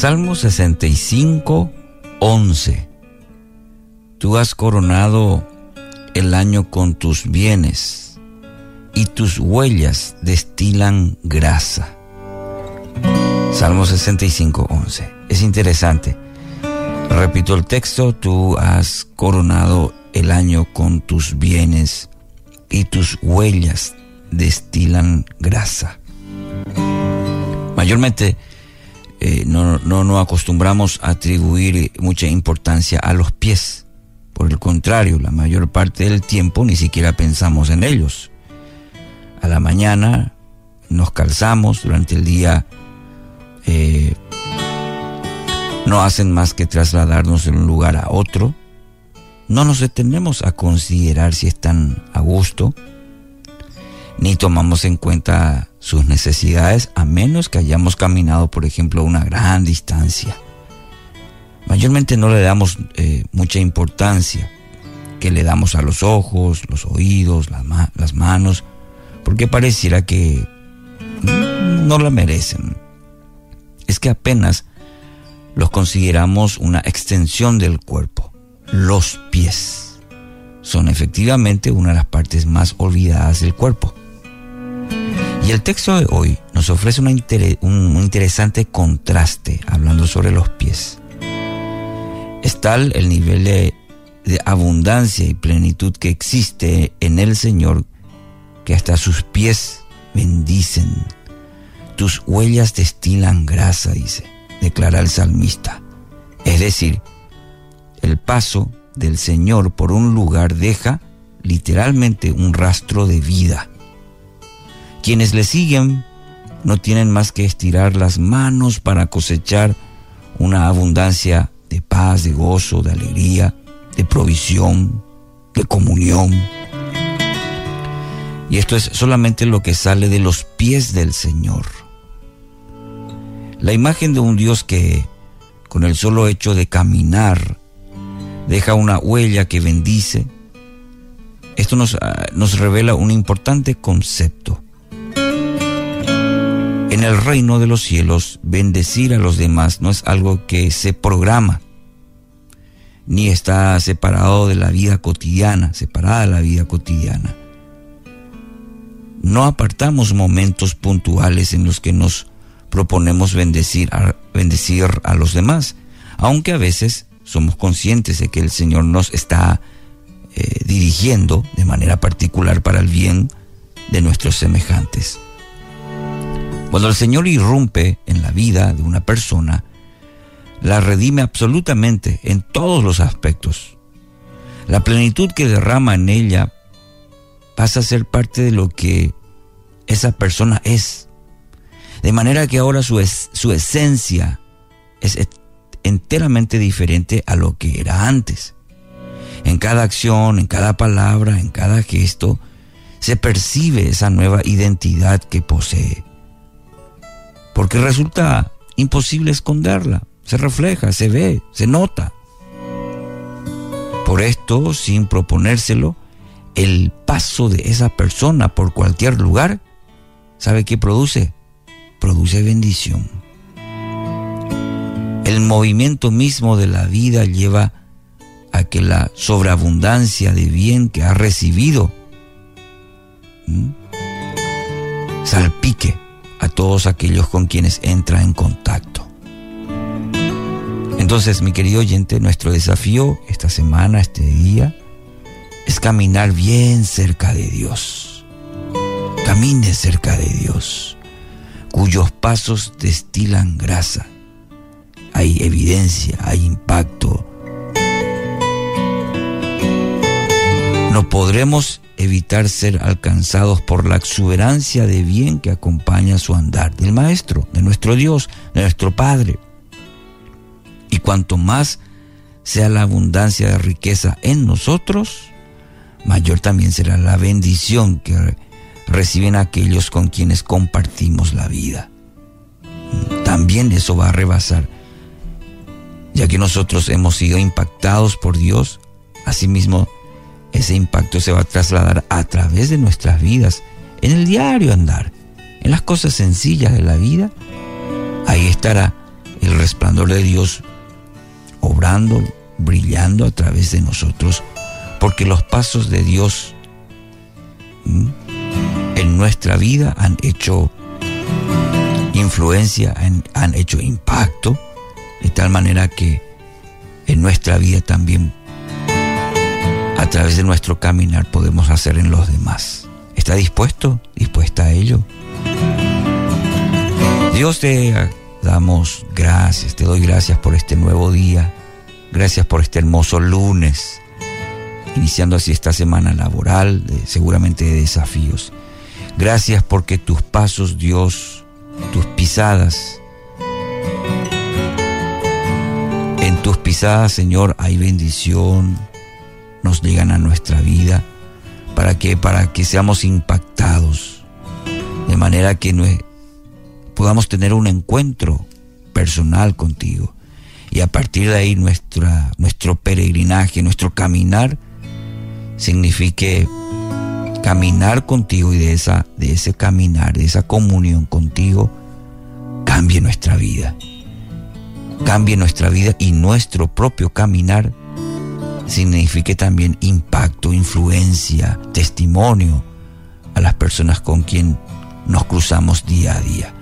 Salmo 65, 11. Tú has coronado el año con tus bienes y tus huellas destilan grasa. Salmo 65, 11. Es interesante. Repito el texto, tú has coronado el año con tus bienes y tus huellas destilan grasa. Mayormente eh, no, no acostumbramos a atribuir mucha importancia a los pies. Por el contrario, la mayor parte del tiempo ni siquiera pensamos en ellos. A la mañana nos calzamos, durante el día eh, no hacen más que trasladarnos de un lugar a otro. No nos detenemos a considerar si están a gusto, ni tomamos en cuenta sus necesidades a menos que hayamos caminado, por ejemplo, una gran distancia. Mayormente no le damos eh, mucha importancia que le damos a los ojos, los oídos, las manos, porque pareciera que no la merecen. Es que apenas los consideramos una extensión del cuerpo. Los pies son efectivamente una de las partes más olvidadas del cuerpo. Y el texto de hoy nos ofrece un, interesante contraste hablando sobre los pies. Es tal el nivel de, abundancia y plenitud que existe en el Señor que hasta sus pies bendicen. Tus huellas destilan grasa, dice, declara el salmista. Es decir, el paso del Señor por un lugar deja literalmente un rastro de vida. Quienes le siguen no tienen más que estirar las manos para cosechar una abundancia de paz, de gozo, de alegría, de provisión, de comunión. Y esto es solamente lo que sale de los pies del Señor. La imagen de un Dios que, con el solo hecho de caminar, deja una huella que bendice, esto nos, ah, nos revela un importante concepto. En el reino de los cielos, bendecir a los demás no es algo que se programa, ni está separado de la vida cotidiana, separada de la vida cotidiana. No apartamos momentos puntuales en los que nos proponemos bendecir a, los demás, aunque a veces somos conscientes de que el Señor nos está eh, dirigiendo de manera particular para el bien de nuestros semejantes. Cuando el Señor irrumpe en la vida de una persona, la redime absolutamente en todos los aspectos. La plenitud que derrama en ella pasa a ser parte de lo que esa persona es. De manera que ahora su, su esencia es enteramente diferente a lo que era antes. En cada acción, en cada palabra, en cada gesto, se percibe esa nueva identidad que posee porque resulta imposible esconderla. Se refleja, se ve, se nota. Por esto, sin proponérselo, el paso de esa persona por cualquier lugar, ¿sabe qué produce? Produce bendición. El movimiento mismo de la vida lleva a que la sobreabundancia de bien que ha recibido salpique a todos aquellos con quienes entra en contacto. Entonces, mi querido oyente, nuestro desafío esta semana, este día, es caminar bien cerca de Dios. Camine cerca de Dios, cuyos pasos destilan grasa. Hay evidencia, hay impacto. Podremos evitar ser alcanzados por la exuberancia de bien que acompaña su andar, del Maestro, de nuestro Dios, de nuestro Padre. Y cuanto más sea la abundancia de riqueza en nosotros, mayor también será la bendición que reciben aquellos con quienes compartimos la vida. También eso va a rebasar, ya que nosotros hemos sido impactados por Dios, asimismo ese impacto se va a trasladar a través de nuestras vidas, en el diario andar, en las cosas sencillas de la vida. Ahí estará el resplandor de Dios obrando, brillando a través de nosotros, porque los pasos de Dios en nuestra vida han hecho influencia, han, hecho impacto, de tal manera que en nuestra vida también, a través de nuestro caminar, podemos hacer en los demás. ¿Está dispuesto? ¿Dispuesta a ello? Dios te damos gracias, te doy gracias por este nuevo día, gracias por este hermoso lunes, iniciando así esta semana laboral, seguramente de desafíos. Gracias porque tus pasos, Dios, tus pisadas, en tus pisadas, Señor, hay bendición, nos llegan a nuestra vida para que para que seamos impactados de manera que podamos tener un encuentro personal contigo y a partir de ahí nuestro peregrinaje, nuestro caminar signifique caminar contigo y de, esa, de ese caminar, de esa comunión contigo, cambie nuestra vida. Cambie nuestra vida y nuestro propio caminar signifique también impacto, influencia, testimonio a las personas con quien nos cruzamos día a día.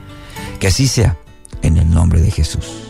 Que así sea en el nombre de Jesús.